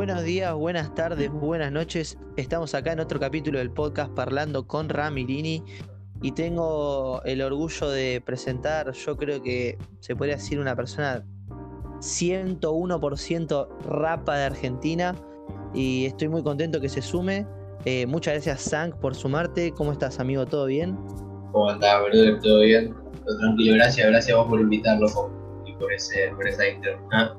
Buenos días, buenas tardes, buenas noches. Estamos acá en otro capítulo del podcast Parlando con Ramirini y tengo el orgullo de presentar, yo creo que se podría decir una persona 101% rapa de Argentina y estoy muy contento que se sume. Eh, muchas gracias, Zank, por sumarte. ¿Cómo estás, amigo? ¿Todo bien? ¿Cómo andás, boludo? ¿Todo bien? Todo tranquilo, gracias. Gracias a vos por invitarlo y por, ese, por esa intro. ¿ah?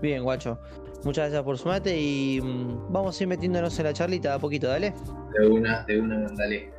Bien, guacho. Muchas gracias por sumarte y mm, vamos a ir metiéndonos en la charlita a poquito, dale. De una, de una, dale.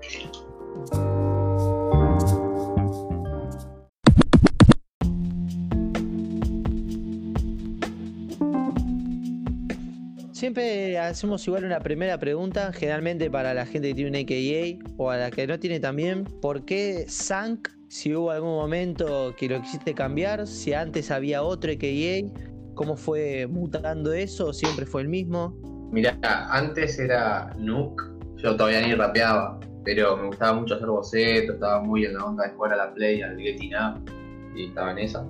Siempre hacemos igual una primera pregunta, generalmente para la gente que tiene un AKA o a la que no tiene también. ¿Por qué Zank? Si hubo algún momento que lo quisiste cambiar, si antes había otro AKA, ¿cómo fue mutando eso? ¿Siempre fue el mismo? Mirá, antes era Nuke, yo todavía ni rapeaba, pero me gustaba mucho hacer bocetos, estaba muy en la onda de jugar a la Play, al Getting Up, y estaba en esa.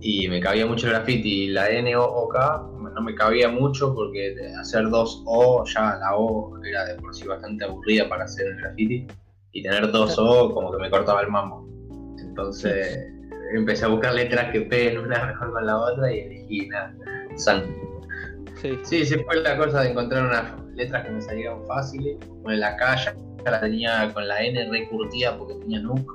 Y me cabía mucho el graffiti, la N O O K no me cabía mucho porque hacer dos O, ya la O era de por sí bastante aburrida para hacer el graffiti, y tener dos O como que me cortaba el mambo. Entonces empecé a buscar letras que peguen una mejor con la otra y elegí nada, San. Sí. sí, sí fue la cosa de encontrar unas letras que me salieran fáciles, en la calle, la tenía con la N recurtida porque tenía Nuke.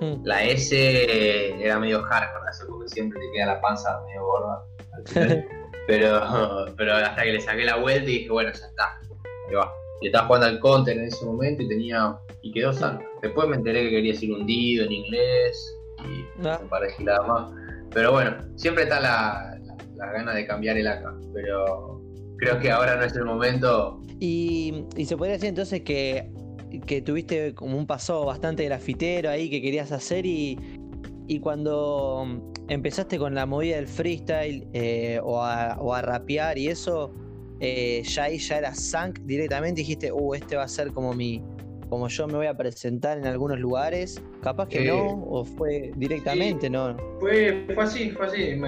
Hmm. La S era medio hardcore, porque siempre te queda la panza medio gorda. Pero, pero hasta que le saqué la vuelta y dije, bueno, ya está. Ahí va. Y estaba jugando al counter en ese momento y tenía. y quedó sano. Después me enteré que quería decir hundido en inglés y no. Ah. nada más. Pero bueno, siempre está la, la, gana de cambiar el acá. Pero creo que ahora no es el momento. Y, y se podría decir entonces que, que tuviste como un paso bastante grafitero ahí que querías hacer y, y cuando empezaste con la movida del freestyle eh, o, a, rapear y eso, eh, ya ahí ya era Zank directamente dijiste, uh, este va a ser como mi, como yo me voy a presentar en algunos lugares. Capaz que no, o fue directamente, no. Fue, fue así, fue así.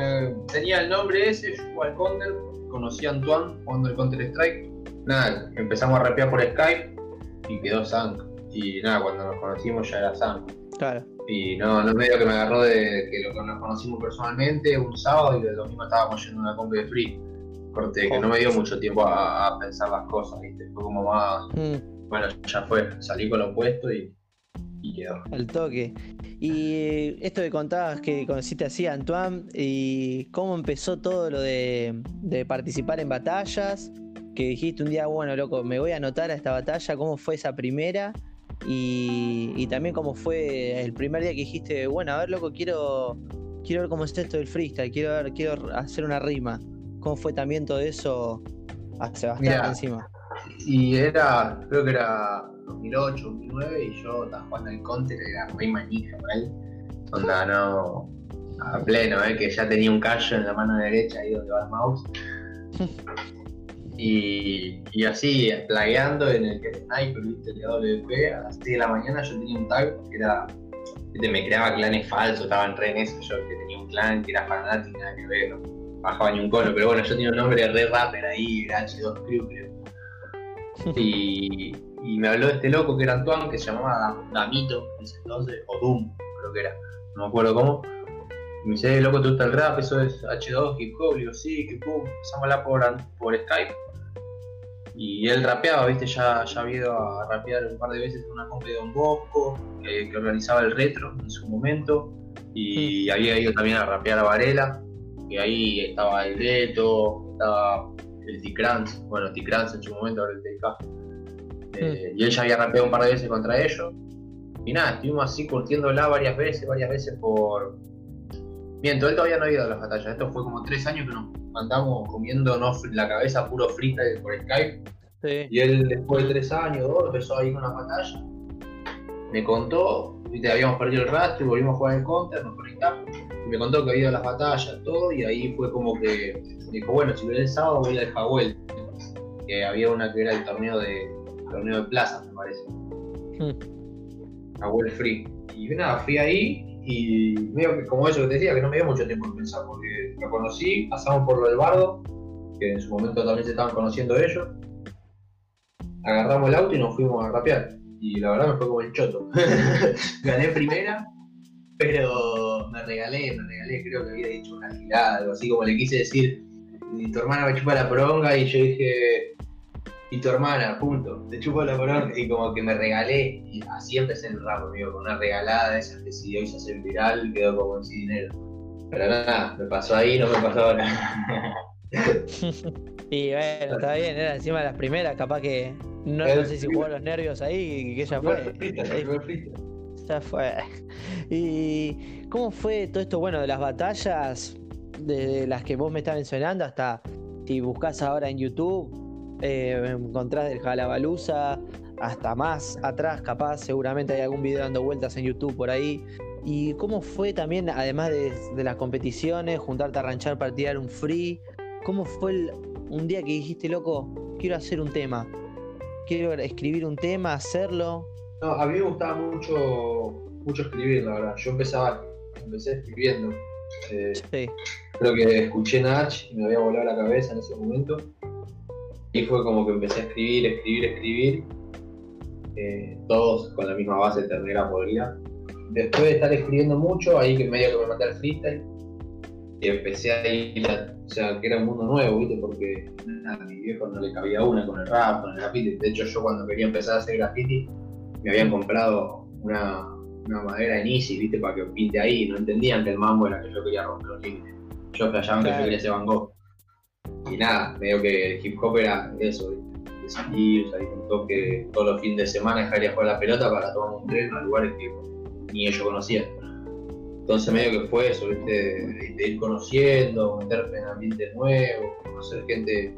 tenía el nombre ese, yo al Counter, conocí a Antoine jugando el Counter Strike. Nada, empezamos a rapear por Skype y quedó Zank. Y nada, cuando nos conocimos ya era Zank. Claro. Y no, no medio que me agarró de que lo, nos conocimos personalmente un sábado y el domingo estábamos yendo a una compra de free. Corte, que no me dio mucho tiempo a, pensar las cosas, ¿viste? Fue como más. Mm. Bueno, ya fue, salí con lo opuesto y, y quedó. Al toque. Y esto que contabas que conociste así a Antoine, y cómo empezó todo lo de, de participar en batallas, que dijiste un día, bueno, loco, me voy a anotar a esta batalla, ¿cómo fue esa primera? Y, también cómo fue el primer día que dijiste, bueno, a ver, loco, quiero, quiero ver cómo es esto del freestyle, quiero ver, quiero hacer una rima. ¿Cómo fue también todo eso a Sebastián encima? Y era, creo que era 2008, 2009, y yo estaba jugando el counter, era re manija, ¿vale? Onda, no, a pleno, ¿eh? que ya tenía un callo en la mano derecha ahí donde va el mouse. Y, y así, plagueando en el que Sniper, viste, WP, a las 6 de la mañana yo tenía un tag que era, me creaba clanes falsos, estaban re en eso, yo que tenía un clan que era fanático, nada que ver, no bajaba ni un cono, pero bueno, yo tenía un nombre re rapper ahí, H2 Crew, creo. Y, y me habló de este loco que era Antoine, que se llamaba Damito, entonces, o Doom, creo que era, no me acuerdo cómo y me dice, loco, ¿te gusta el rap? Eso es H2, hip hop. Digo, sí, hip hop. Empezamos a hablar por, por Skype. Y él rapeaba, viste, ya, ya había ido a rapear un par de veces en una compa de Don Bosco, que, organizaba el retro en su momento. Y había ido también a rapear a Varela, que ahí estaba el Leto, estaba el T-Crans, bueno, T-Crans en su momento, ahora el TK. Eh, y él ya había rapeado un par de veces contra ellos. Y nada, estuvimos así curtiéndola varias veces, varias veces por, Miento, él todavía no ha ido a las batallas. Esto fue como tres años que nos andamos comiéndonos la cabeza puro freestyle por Skype. Y él después de tres años, dos, empezó a ir a una batalla. Me contó, viste, habíamos perdido el rastro y volvimos a jugar el counter, nos conectamos. Y me contó que había ido a las batallas, todo, y ahí fue como que dijo, bueno, si voy el sábado voy al Jahuel. Que había una que era el torneo de torneo de plaza, me parece. Hmm. Free. Y nada, fui ahí y medio que como eso que te decía, que no me dio mucho tiempo de pensar, porque lo conocí, pasamos por lo del bardo, que en su momento también se estaban conociendo ellos. Agarramos el auto y nos fuimos a rapear. Y la verdad me fue como el choto. Gané primera, pero me regalé, me regalé, creo que había dicho una girada, algo así como le quise decir, tu hermana me chupa la poronga y yo dije, y tu hermana, punto, te chupo la poronga y como que me regalé y así empecé el rap, amigo, con una regalada de esas que si hoy se hace viral quedó como sin dinero. Pero nada, me pasó ahí, no me pasó ahora. y bueno, está bien, era encima de las primeras, capaz que no, sé si jugó los nervios ahí y que ya fue. Ya fue. ¿Y cómo fue todo esto, bueno, de las batallas, desde las que vos me estás mencionando hasta si buscas ahora en YouTube, eh, encontrás del Jalabaluza, hasta más atrás, capaz, seguramente hay algún video dando vueltas en YouTube por ahí. ¿Y cómo fue también, además de, las competiciones, juntarte a ranchar para tirar un free? ¿Cómo fue un día que dijiste, loco, quiero hacer un tema? Quiero escribir un tema, hacerlo. No, a mí me gustaba mucho, mucho escribir, la verdad. Yo empezaba, empecé escribiendo. Eh, creo que escuché Nach y me había volado la cabeza en ese momento. Y fue como que empecé a escribir, escribir, escribir. Eh, todos con la misma base ternera podría. Después de estar escribiendo mucho, ahí que medio que me mandé al freestyle, y empecé a ir, o sea, que era un mundo nuevo, ¿viste? Porque a mi viejo no le cabía una con el rap, con el graffiti. De hecho, yo cuando quería empezar a hacer graffiti, me habían comprado una, una madera en Easy, ¿viste? Para que pinte ahí. No entendían que el mambo era que yo quería romper los límites. Yo flashaban que yo quería ser Van Gogh. Y nada, medio que el hip hop era eso, ¿viste? De salir, salir con toque todos los fines de semana, dejar ir a jugar la pelota para tomar un tren a lugares que ni ellos conocían. Entonces medio que fue eso, ¿viste? De, ir conociendo, meterme en ambientes nuevos, conocer gente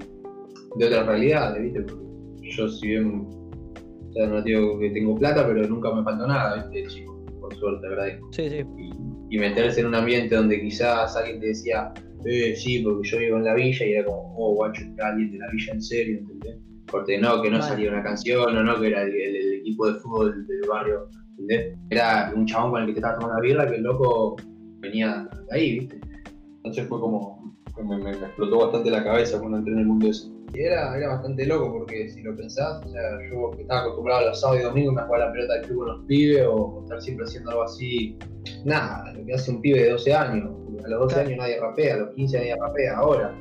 de otras realidades, ¿viste? yo si bien o sea, no digo que tengo plata, pero nunca me faltó nada, ¿viste, chico? Por suerte, agradezco. Sí, sí. Y, meterse en un ambiente donde quizás alguien te decía, eh, sí, porque yo vivo en la villa, y era como, oh, guacho, está alguien de la villa en serio, ¿entendés? Porque no, que no salía una canción, o no, que era el, equipo de fútbol del barrio, ¿entendés? Era un chabón con el que te estaba tomando la birra, que el loco venía de ahí, ¿viste? Entonces fue como, me, me, explotó bastante la cabeza cuando entré en el mundo ese. Y era, era bastante loco porque si lo pensás, o sea, yo que estaba acostumbrado a los sábados y domingos a jugar la pelota del club con los pibes o estar siempre haciendo algo así, nada, lo que hace un pibe de 12 años. A los 12 años nadie rapea, a los 15 nadie rapea ahora.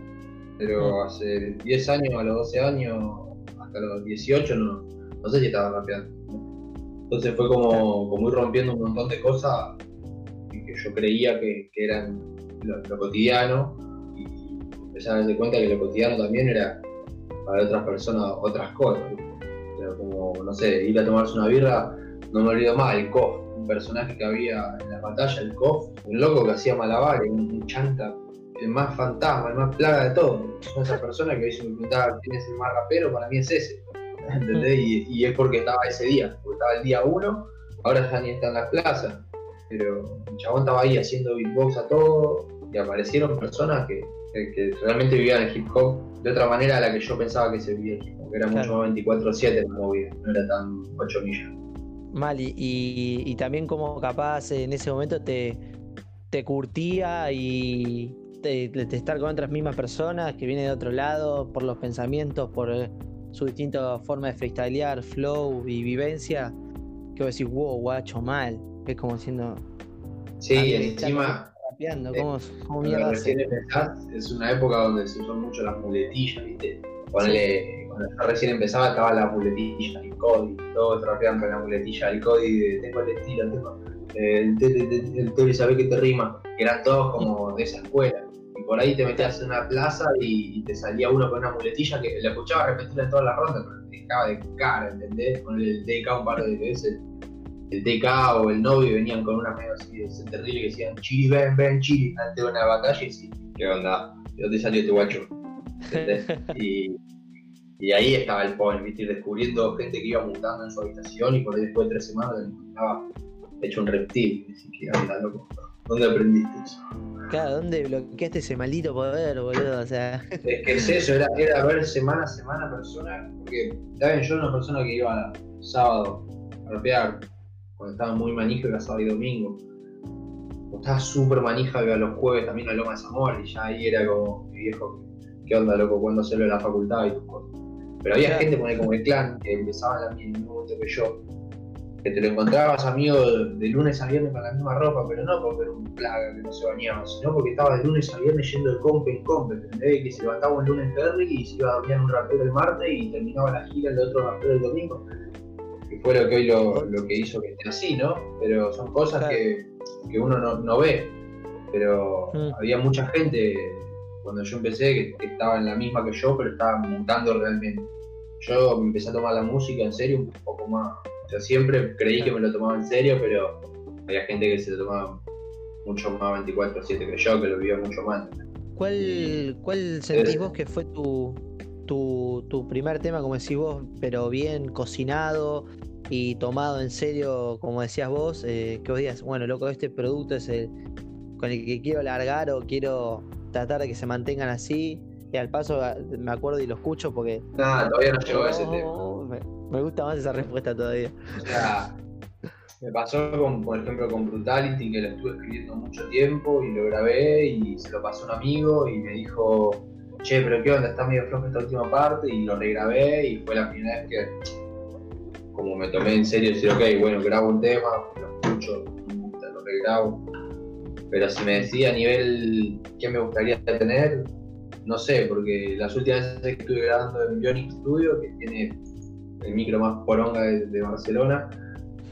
Pero hace 10 años, a los 12 años, hasta los 18 no, no sé si estaba rapeando. Entonces fue como, como ir rompiendo un montón de cosas que yo creía que, que eran lo, cotidiano y empecé a darse cuenta que lo cotidiano también era para otras personas otras cosas. como, no sé, ir a tomarse una birra, no me olvido más, el Kof, un personaje que había en la batalla, el Kof, un loco que hacía malabares, un, chanta, el más fantasma, el más plaga de todo. Esa persona que a me preguntaba quién es el más rapero, para mí es ese. ¿Entendés? Y, es porque estaba ese día, porque estaba el día uno, ahora ya ni está en la plaza. Pero el chabón estaba ahí haciendo beatbox a todo y aparecieron personas que, que realmente vivían el hip hop de otra manera a la que yo pensaba que se vivía aquí, porque era mucho más 24-7 la movida, no era tan 8 millas. Mal, y, también como capaz en ese momento te, te curtía y de, estar con otras mismas personas que vienen de otro lado por los pensamientos, por eh, su distinta forma de freestylear, flow y vivencia, que vos decís, wow, guacho, mal. Es como siendo. Sí, encima eh, ¿Cómo, cómo recién empezás, es una época donde se usan mucho las muletillas, ¿viste? cuando yo recién empezaba estaba la muletilla, el código, todos trapeaban con la muletilla, el código de tengo el estilo, tengo el Tori sabe que te rima, que eran todos como de esa escuela. Por ahí te metías en una plaza y, te salía uno con una muletilla que la escuchaba repetir en todas las rondas, pero te dejaba de cara, ¿entendés? Con el DK un par de veces el TK o el novio venían con una medio así de terrible que decían Chiri, ven, ven, Chiri, ante una batalla y decían, ¿qué onda? ¿De dónde salió este guacho? y, y, ahí estaba el point, ¿viste? descubriendo gente que iba mutando en su habitación y por ahí después de tres semanas estaba hecho un reptil. Y decía, loco, ¿dónde aprendiste eso? Claro, ¿dónde bloqueaste ese maldito poder, boludo? O sea. Es que es eso, era, era ver semana a semana personas, porque, ¿saben? Yo era una persona que iba sábado a rapear, cuando estaba muy manija era sábado y domingo. Cuando estaba súper manija iba los jueves también a Loma de Zamora y ya ahí era como mi viejo ¿qué onda, loco? ¿Cuándo hacerlo en la facultad y tus cosas? Pero había gente como el clan que empezaba en el mismo momento que yo, que te lo encontrabas amigo de lunes a viernes con la misma ropa, pero no porque era un plaga que no se bañaba, sino porque estaba de lunes a viernes yendo de compe en compe, ¿entendés? Que se levantaba un lunes Perry y se iba a dormir en un rapero el martes y terminaba la gira el otro rapero el domingo. Que fue lo que hoy lo, que hizo que esté así, ¿no? Pero son cosas que, que, uno no, no ve. Pero mm. había mucha gente cuando yo empecé que, que estaba en la misma que yo, pero estaba mutando realmente. Yo me empecé a tomar la música en serio un poco más yo siempre creí que me lo tomaba en serio, pero había gente que se lo tomaba mucho más 24-7 que yo, que lo vivía mucho más. ¿Cuál, cuál sentís vos que fue tu, tu, primer tema, como decís vos, pero bien cocinado y tomado en serio, como decías vos, eh, que vos digas, bueno, loco, este producto es el con el que quiero largar o quiero tratar de que se mantengan así? Y al paso me acuerdo y lo escucho porque... Nada, todavía no llegó a ese tema. Me gusta más esa respuesta todavía. O sea, me pasó con, por ejemplo, con Brutality, que lo estuve escribiendo mucho tiempo y lo grabé y se lo pasó un amigo y me dijo, che, pero qué onda, está medio flojo esta última parte y lo regrabé y fue la primera vez que como me tomé en serio decir, ok, bueno, grabo un tema, lo escucho, lo regrabo. Pero si me decía a nivel qué me gustaría tener, no sé, porque las últimas veces que estuve grabando en Bionic Studio, que tiene el micro más poronga de, Barcelona,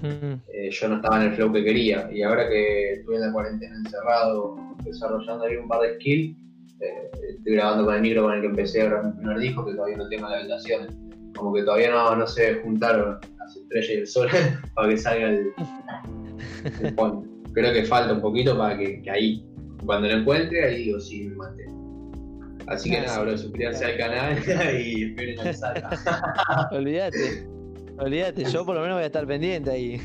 eh, yo no estaba en el flow que quería. Y ahora que estuve en la cuarentena encerrado, desarrollando ahí un par de skills, eh, estoy grabando con el micro con el que empecé a grabar mi primer disco, que todavía no tengo en la habitación. Como que todavía no, no se juntaron las estrellas y el sol para que salga el, Creo que falta un poquito para que, ahí, cuando lo encuentre, ahí digo, sí, me mantengo. Así que nada, bro, suscríbanse al canal y esperen a que salga. olvídate, olvídate, yo por lo menos voy a estar pendiente ahí.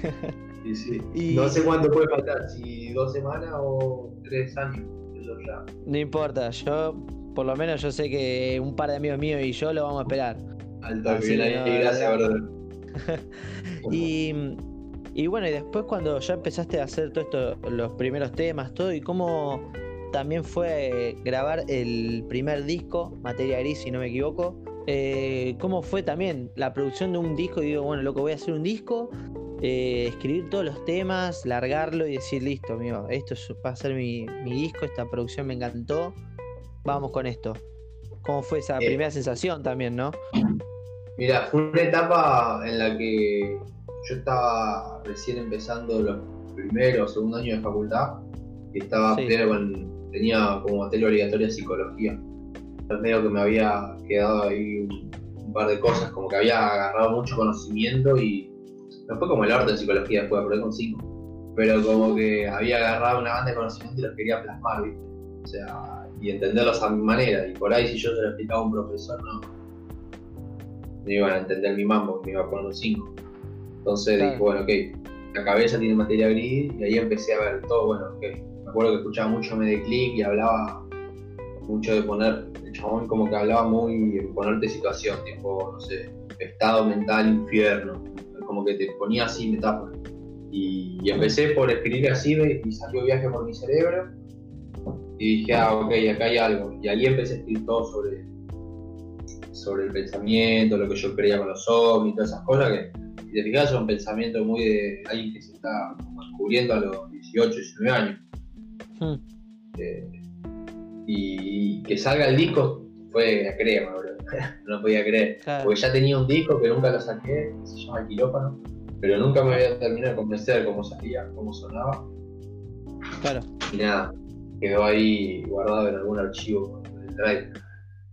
sí, sí. No sé cuánto puede faltar, si dos semanas o tres años. Eso ya. No importa, yo por lo menos yo sé que un par de amigos míos y yo lo vamos a esperar. Alto, bien ahí, gracias, brother. y, y bueno, y después cuando ya empezaste a hacer todo esto, los primeros temas, todo, y cómo también fue grabar el primer disco, Materia Gris, si no me equivoco. Eh, ¿Cómo fue también la producción de un disco? Y digo, bueno, loco, voy a hacer un disco, eh, escribir todos los temas, largarlo y decir, listo, amigo, esto va a ser mi, disco, esta producción me encantó, vamos con esto. ¿Cómo fue esa eh. primera sensación también, no? Mira, fue una etapa en la que yo estaba recién empezando los primeros o segundo años de facultad y estaba pleno con tenía como materia obligatoria psicología. El medio que me había quedado ahí un, par de cosas, como que había agarrado mucho conocimiento y no fue como el arte de psicología después, aprobé con cinco, pero como que había agarrado una banda de conocimiento y los quería plasmar, ¿viste? O sea, y entenderlos a mi manera. Y por ahí si yo se lo explicaba a un profesor, no, no iban a entender mi mambo, me iba a poner un 5. Entonces dije, bueno, ok, la cabeza tiene materia gris y ahí empecé a ver todo, bueno, ok, acuerdo que escuchaba mucho Mediclick y hablaba mucho de poner, el chabón como que hablaba muy ponerte situación, tipo, no sé, estado mental, infierno, como que te ponía así metáfora. Y, empecé por escribir así y salió viaje por mi cerebro y dije, ah, ok, acá hay algo. Y ahí empecé a escribir todo sobre, sobre el pensamiento, lo que yo creía con los ovnis, todas esas cosas que, si te fijas, son pensamientos muy de alguien que se está descubriendo a los 18, 19 años. Hmm. Eh, y que salga el disco fue a creer, no podía creer. Porque ya tenía un disco que nunca lo saqué, que se llama El Quirófano, pero nunca me había terminado de convencer cómo salía, cómo sonaba. Claro. Y nada, quedó ahí guardado en algún archivo del drive.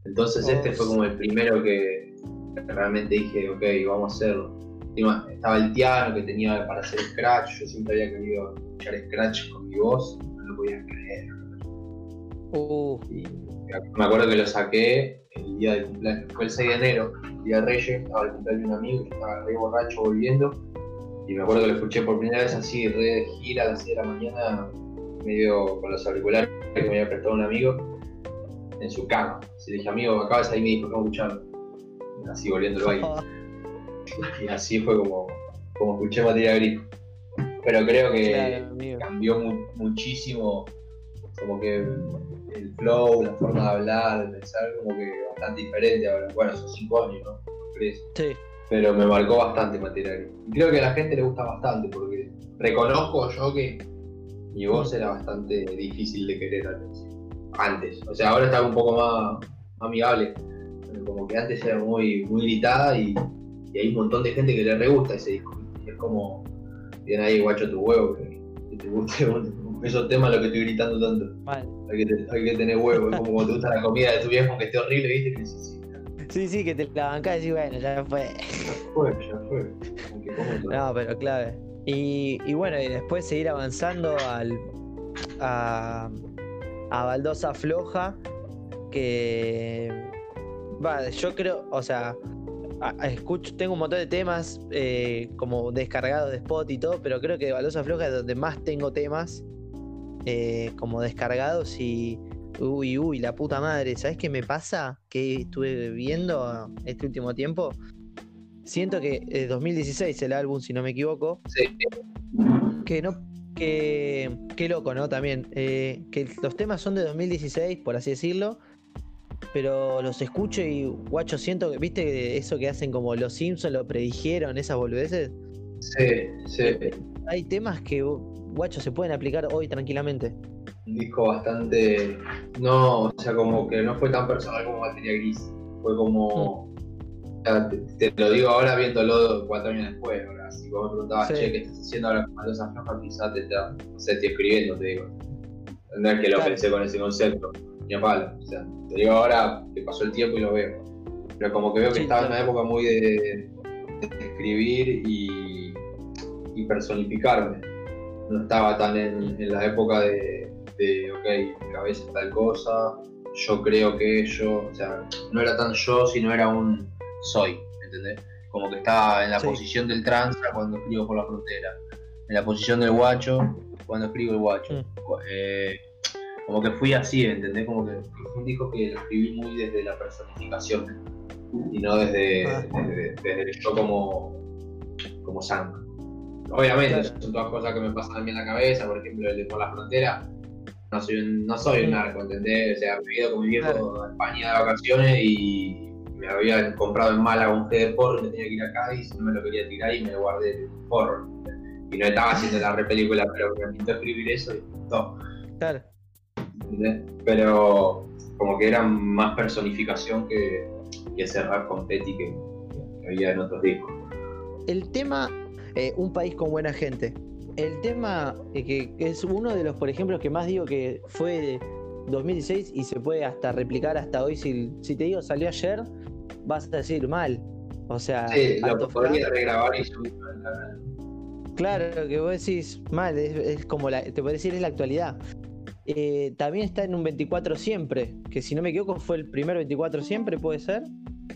Entonces este fue como el primero que realmente dije, ok, vamos a hacerlo. Estaba el piano que tenía para hacer scratch, yo siempre había querido escuchar scratch con mi voz podía creer. Uh. me acuerdo que lo saqué el día del cumpleaños, fue el 6 de enero, el día de Reyes, estaba el cumpleaños de un amigo, estaba re borracho volviendo, y me acuerdo que lo escuché por primera vez así, re de gira a las 6 de la mañana, medio con los auriculares que me había prestado un amigo, en su cama. Así le dije, amigo, acabas ahí, me dijo, no escucharlo. Así volviendo el baile. y así fue como, como escuché Materia Gris pero creo que cambió muchísimo como que el flow, la forma de hablar, de pensar, como que bastante diferente ahora. Bueno, son cinco años, ¿no? Sí. Pero me marcó bastante material. Y creo que a la gente le gusta bastante, porque reconozco yo que mi voz era bastante difícil de querer antes. O sea, ahora está un poco más amigable. Como que antes era muy, muy gritada y, hay un montón de gente que le re gusta ese disco. es como, bien ahí guacho tu huevo, que, te guste esos temas lo que estoy gritando tanto. Hay, que, hay que tener huevo, es como cuando te gusta la comida de tu viejo que esté horrible, ¿viste? Que sí, sí, sí, que te la bancás y decís, bueno, ya fue. Ya fue, ya fue. No, pero clave. Y, y, bueno, y después seguir avanzando al, a, a Baldosa Floja, que va, yo creo, o sea, escucho, tengo un montón de temas eh, como descargados de spot y todo, pero creo que Baldosa Floja es donde más tengo temas eh, como descargados y uy, uy, la puta madre, ¿sabes qué me pasa? Que estuve viendo este último tiempo. Siento que es 2016 el álbum, si no me equivoco. Sí. Que no que, qué loco, ¿no? También, eh, que los temas son de 2016, por así decirlo, pero los escucho y, guacho, siento que, ¿viste eso que hacen como los Simpsons lo predijeron, esas boludeces? Sí, sí. Hay temas que, guacho, se pueden aplicar hoy tranquilamente. Un disco bastante, no, o sea, como que no fue tan personal como Materia Gris, fue como... Mm te, lo digo ahora viéndolo cuatro años después. Ahora, si vos me preguntabas, che, ¿qué estás haciendo ahora con Maldosa Floja? Quizás te, está, no sé, estoy escribiendo, te digo. No es que lo pensé con ese concepto, ni a palo. O sea, te digo ahora que pasó el tiempo y lo veo. Pero como que veo que estaba en una época muy de, escribir y, y, personificarme. No estaba tan en, en la época de, de, ok, mi cabeza es tal cosa, yo creo que yo, o sea, no era tan yo, sino era un soy, ¿entendés? Como que estaba en la posición del tranza cuando escribo por la frontera, en la posición del guacho cuando escribo el guacho. Mm. Eh, como que fui así, ¿entendés? Como que fue un disco que lo escribí muy desde la personificación y no desde, ah. desde, yo como, como sang. Obviamente, son todas cosas que me pasan a mí en la cabeza, por ejemplo, el de por la frontera. No soy un, no soy un narco, ¿entendés? O sea, he ido con mi viejo a España de vacaciones y me había comprado en Málaga un té de porro y me tenía que ir a Cádiz, no me lo quería tirar y me guardé el porro. Y no estaba haciendo la repelícula, pero me pintó escribir eso y todo. Claro. Pero como que era más personificación que, que ese rap con Petty que, había en otros discos. El tema, eh, un país con buena gente. El tema eh, que, es uno de los, por ejemplo, que más digo que fue 2016 y se puede hasta replicar hasta hoy. Si, si te digo salió ayer, vas a decir mal. O sea, sí, lo podría regrabar y subir. Claro, que vos decís mal, es, como la, te puedo decir, es la actualidad. Eh, también está en un 24 siempre, que si no me equivoco fue el primer 24 siempre, puede ser.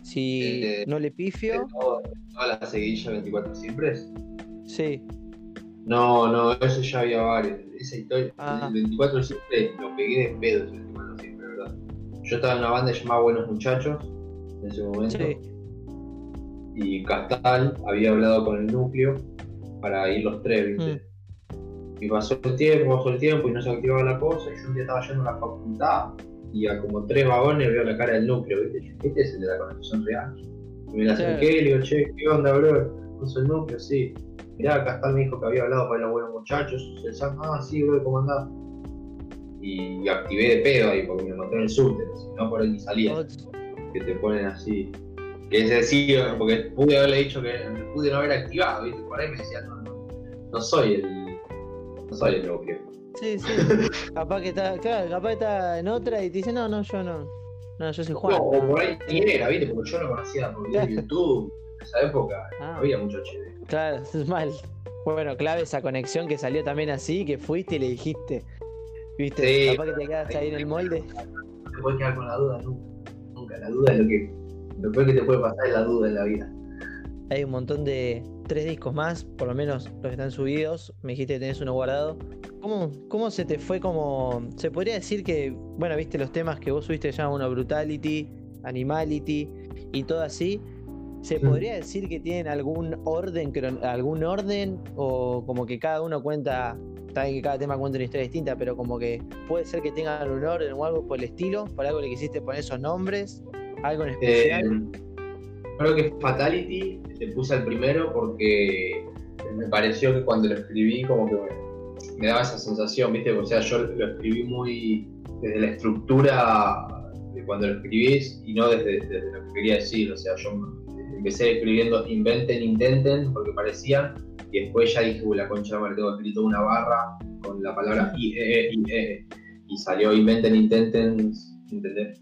Si no le pifio. ¿Toda la seguilla 24 siempre? Sí. No, no, eso ya había varios. Esa historia, el 24 siempre lo pegué de pedo, el 24 siempre, ¿verdad? Yo estaba en una banda llamada Buenos Muchachos en ese momento. Y Castal había hablado con el núcleo para ir los tres, ¿viste? Mm. Y pasó el tiempo, pasó el tiempo y no se activaba la cosa. Y yo un día estaba yendo a la facultad y a como tres vagones veo la cara del núcleo, ¿viste? Este es el de la conexión real. Y me la acerqué y le digo, che, ¿qué onda, bro? ¿Puso el núcleo? Sí. Mirá, Castal me dijo que había hablado para los buenos muchachos. El Sam, ah, sí, bro, ¿cómo andás? Y activé de pedo ahí porque me mató en el subte, si no por ahí ni salía que te ponen así. Que es decir, porque pude haberle dicho que pude no haber activado, ¿viste? Por ahí me decía, no, no, no soy el. No soy el núcleo. Sí, sí. capaz que está, claro, capaz que está en otra y te dice, no, no, yo no. No, yo soy Juan. No, o por ahí ni era, ¿viste? Porque yo no conocía por YouTube. En esa época ah. no había mucho HD. Claro, es mal. Bueno, clave esa conexión que salió también así, que fuiste y le dijiste. ¿Viste? Sí, capaz que te quedas ahí en el molde. No te puedes quedar con la duda nunca. La duda es lo que. Lo peor que te puede pasar es la duda en la vida. Hay un montón de tres discos más, por lo menos los que están subidos. Me dijiste que tenés uno guardado. ¿Cómo, cómo se te fue como.? Se podría decir que, bueno, viste los temas que vos subiste ya uno Brutality, Animality y todo así. ¿Se podría decir que tienen algún orden, algún orden? O como que cada uno cuenta también que cada tema cuenta una historia distinta, pero como que puede ser que tengan un orden o algo por el estilo, por algo le quisiste poner esos nombres, algo en especial. Eh, creo que Fatality le puse al primero porque me pareció que cuando lo escribí como que me, daba esa sensación, ¿viste? O sea, yo lo escribí muy desde la estructura de cuando lo escribís y no desde, lo que quería decir. O sea, yo empecé escribiendo inventen, intenten, porque parecían, y después ya dije, la concha, me tengo escrito una barra con la palabra IE, IE, y salió inventen, intenten, ¿entendés?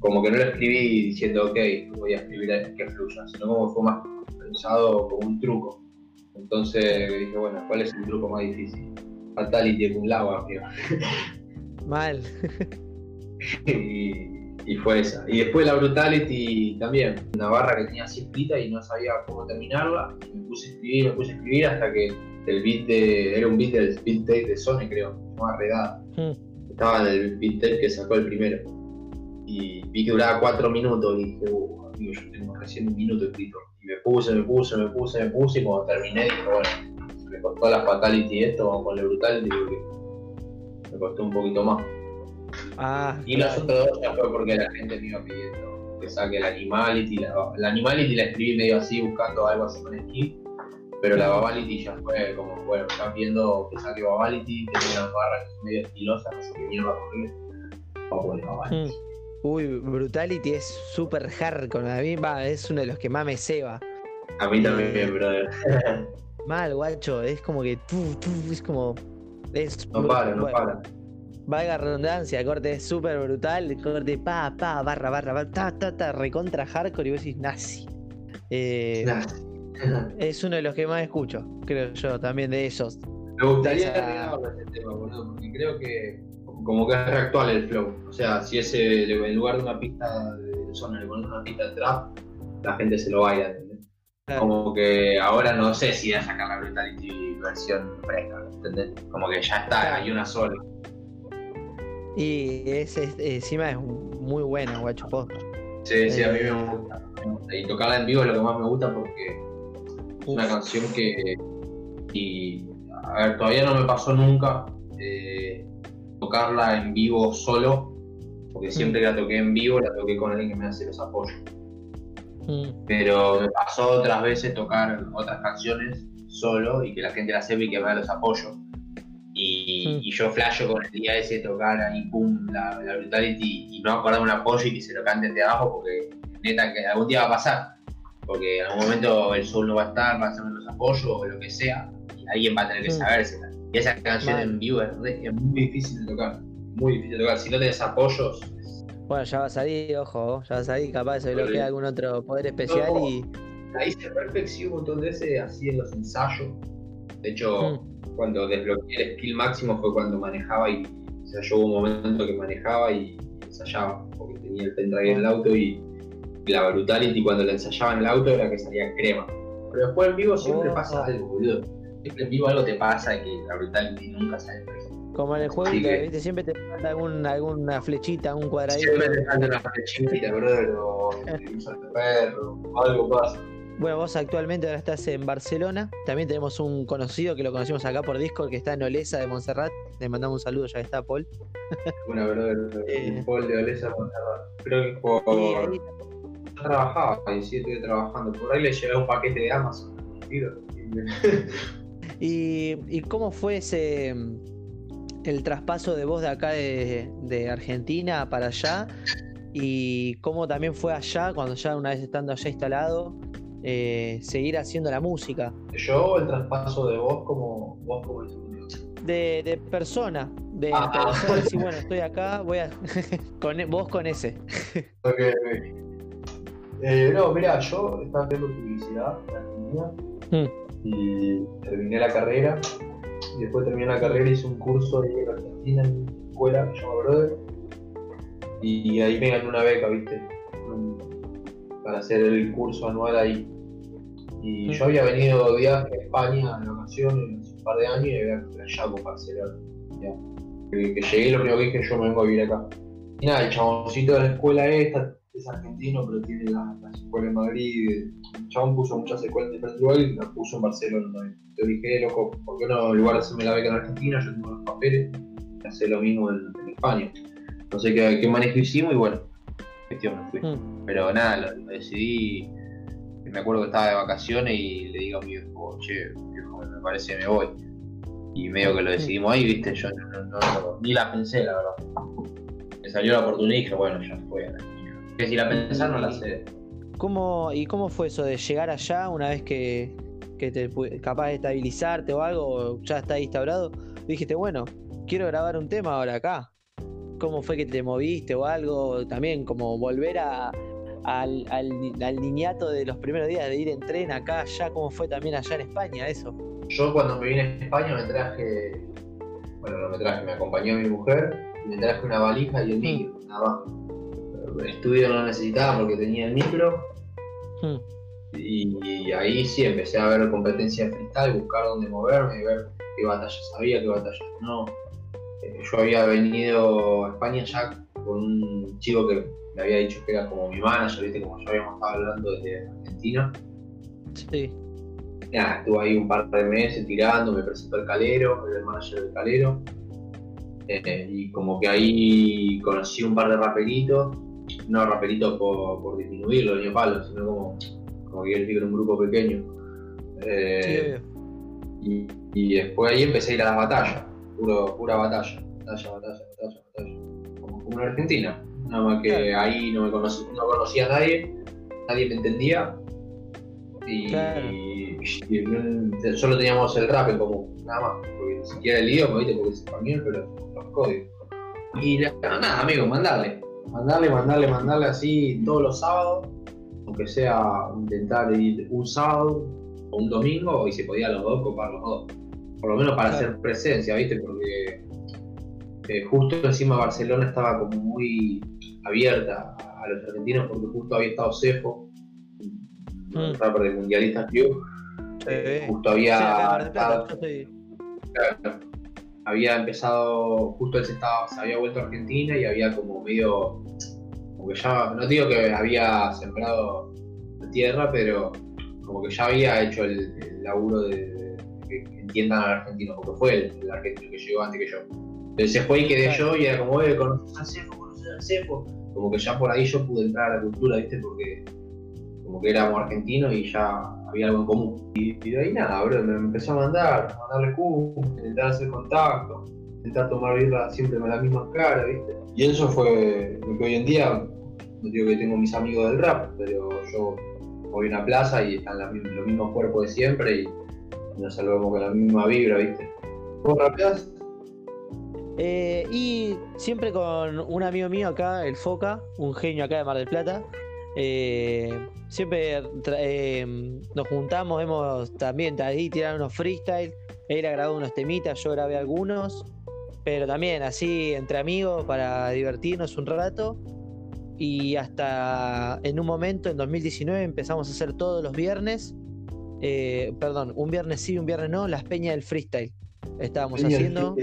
Como que no lo escribí diciendo, ok, voy a escribir que fluya, sino como fue más pensado como un truco. Entonces dije, bueno, ¿cuál es el truco más difícil? Fatality con un lava, Mal. y, fue esa. Y después la Brutality también, una barra que tenía así escrita y no sabía cómo terminarla. me puse a escribir, me puse a escribir hasta que el beat de. Era un beat del beat tape de Sony, creo, más redada. Estaba en el beat tape que sacó el primero. Y vi que duraba cuatro minutos y dije, uh, amigo, yo tengo recién un minuto escrito. Y me puse, me puse, me puse, me puse, y cuando terminé dije, bueno, me costó la Fatality esto, vamos con la Brutality porque me costó un poquito más. Ah, y los otros dos ya fue porque la gente me iba pidiendo que saque la Animality. La, la Animality la escribí medio así, buscando algo así con Ski. Pero la Babality ya fue como, bueno, están viendo que saque Babality, tenía unas barras medio estilosas, no sé qué mierda correr. Vamos Babality. Uy, Brutality es súper hardcore. A mí va, es uno de los que más me ceba. A mí también, brother. Mal, guacho. Es como que. es como. Es, no para, no para valga redundancia, corte es súper brutal, corte pa, pa, barra, barra, barra, ta, ta, ta, recontra hardcore y vos decís nazi. Eh, es uno de los que más escucho, creo yo, también de esos. Me gustaría ese tema, boludo, porque creo que como que es actual el flow. O sea, si ese en lugar de una pista de zona le pones una pista de trap, la gente se lo baila, ¿entendés? Como que ahora no sé si voy a sacar la Brutality versión fresca, ¿entendés? Como que ya está, hay una sola. Y es, encima es muy buena, guacho Sí, sí, a mí me gusta, Y tocarla en vivo es lo que más me gusta porque es una canción que. Y. A ver, todavía no me pasó nunca eh, tocarla en vivo solo, porque siempre que la toqué en vivo la toqué con alguien que me hace los apoyos. Mm. Pero me pasó otras veces tocar otras canciones solo y que la gente la sepa y que me da los apoyos. Hmm. Y, yo flasho con el día ese tocar ahí, pum, la, brutality y no acordar un apoyo y que se lo canten de abajo porque neta que algún día va a pasar. Porque en algún momento el sol no va a estar, va a hacer los apoyos o lo que sea, y alguien va a tener que hmm. saberse. Y esa canción en vivo es, muy difícil de tocar, muy difícil de tocar. Si no tenés apoyos. Bueno, ya va a salir, ojo, ya va a salir, capaz se bloquea algún otro poder especial y. La hice perfect un montón de veces así en los ensayos. De hecho, hmm cuando desbloqueé el skill máximo fue cuando manejaba y o sea, yo hubo un momento que manejaba y ensayaba, porque tenía el pendrive en el auto y, la brutality cuando la ensayaba en el auto era que salía crema. Pero después en vivo siempre oh, pasa algo, boludo. Siempre en vivo algo te pasa y que la brutality nunca sale Como en el juego, ¿viste? siempre te falta algún, alguna flechita, un cuadradito. Siempre te falta una flechita, bro, o un perro, o algo pasa. Bueno, vos actualmente ahora estás en Barcelona. También tenemos un conocido que lo conocimos acá por Discord, que está en Olesa de Montserrat. Le mandamos un saludo, ya está Paul. Una verdad, eh, Paul de Olesa de Montserrat. Creo que por... Ahí... trabajaba y sí estoy trabajando. Por ahí le llevé un paquete de Amazon. ¿Y, ¿Y cómo fue ese el traspaso de voz de acá de, de Argentina para allá? y cómo también fue allá, cuando ya una vez estando allá instalado, eh, seguir haciendo la música. Yo el traspaso de voz como vos como de, de persona, de ah. decir, bueno, estoy acá, voy a con e, vos con ese. ok, eh, no, mira, yo estaba haciendo publicidad en Argentina hmm. Y terminé la carrera. Y después terminé la carrera, hice un curso ahí en Argentina, en una escuela que se llama Brother. Y ahí me gané una beca, ¿viste? para hacer el curso anual ahí. Y yo había venido de viaje a España en vacaciones hace un par de años y había ya con Barcelona. Que, que, llegué lo primero que dije yo me vengo a vivir acá. Y nada, el chaboncito de la escuela esta es argentino, pero tiene la, la escuela en Madrid. Chabón puso muchas escuelas de Portugal y la puso en Barcelona también. Te dije, loco, ¿por qué no en lugar de hacerme la beca en Argentina, yo tengo los papeles, y hacer lo mismo en, en España? No sé qué, qué manejo hicimos y bueno, cuestión me fui. Mm. Pero nada, lo, lo decidí. Me acuerdo que estaba de vacaciones y le digo a mi viejo, che, viejo, me parece que me voy. Y medio que lo decidimos ahí, viste, yo no, no- no- ni la pensé, la verdad. Me salió la oportunidad y dije, bueno, ya fue. Que si la pensás, no la sé. ¿Cómo, ¿Y cómo fue eso de llegar allá una vez que, que te capaz de estabilizarte o algo, ya está instaurado? Dijiste, bueno, quiero grabar un tema ahora acá. ¿Cómo fue que te moviste o algo? También como volver a, al, al, al niñato de los primeros días de ir en tren acá, allá, ¿cómo fue también allá en España eso? Yo cuando me vine a España me traje, bueno, no me traje, me acompañó mi mujer y me traje una valija y el micro, nada más. Estudio no necesitaba porque tenía el micro Hmm. y, y ahí sí empecé a ver competencia de freestyle, buscar dónde moverme, ver qué batallas sabía, qué batallas no. Eh, yo había venido a España ya con un chico que me había dicho que era como mi manager, viste, como ya habíamos estado hablando desde Argentina. Sí. Nada, estuve ahí un par de meses tirando, me presentó el calero, el manager del calero. Eh, y como que ahí conocí un par de raperitos, no raperitos por, por disminuirlo ni a palo, sino como, como que yo estoy en un grupo pequeño. Eh, Sí, y, y después ahí empecé a ir a las batallas, puro, pura batalla, batalla, batalla, batalla, batalla. Como, como en Argentina. Nada más que Claro. ahí no me conocí, no conocía a nadie, nadie me entendía. Y, Claro. y no- solo teníamos el rap en común, nada más. Porque ni siquiera el idioma, ¿viste? Porque es español, pero los códigos. Y la- nada, amigo, mandarle. Mandarle, mandarle, mandarle así todos los sábados. Aunque sea intentar ir un sábado o un domingo, y se podía los dos, copar los dos. Por lo menos para Claro. hacer presencia, ¿viste? Porque eh, justo encima Barcelona estaba como muy abierta a los argentinos porque justo había estado Cefo, un Mm. rapper de Mundialista Crew, eh, justo había, estado- claro, había empezado, justo él se, estaba, se había vuelto a Argentina y había como medio, como que ya, no digo que había sembrado la tierra, pero como que ya había hecho el, el laburo de, de que entiendan al argentino, porque fue el, el argentino que llegó antes que yo. Entonces se fue y quedé Claro. yo y era como, oye, conoces al Cefo, conoces al Cefo. Como que ya por ahí yo pude entrar a la cultura, ¿viste? Porque como que éramos argentinos y ya había algo en común. Y, de ahí nada, bro, me empezó a mandar, a mandarle Q, intentar hacer contacto, intentar tomar birra siempre con la misma cara, ¿viste? Y eso fue lo que hoy en día, no digo que tengo mis amigos del rap, pero yo voy a una plaza y están las mismas- los mismos cuerpos de siempre y nos salvamos con la misma vibra, ¿viste? ¿Vos rapeás? Eh, y siempre con un amigo mío acá, el Foca, un genio acá de Mar del Plata. Eh, siempre eh, nos juntamos, hemos también ahí tirado unos freestyle. Él ha grabado unos temitas, yo grabé algunos. Pero también así entre amigos para divertirnos un rato. Y hasta en un momento, en 2019, empezamos a hacer todos los viernes. eh, perdón, un viernes sí, un viernes no, las peñas del freestyle. Estábamos haciendo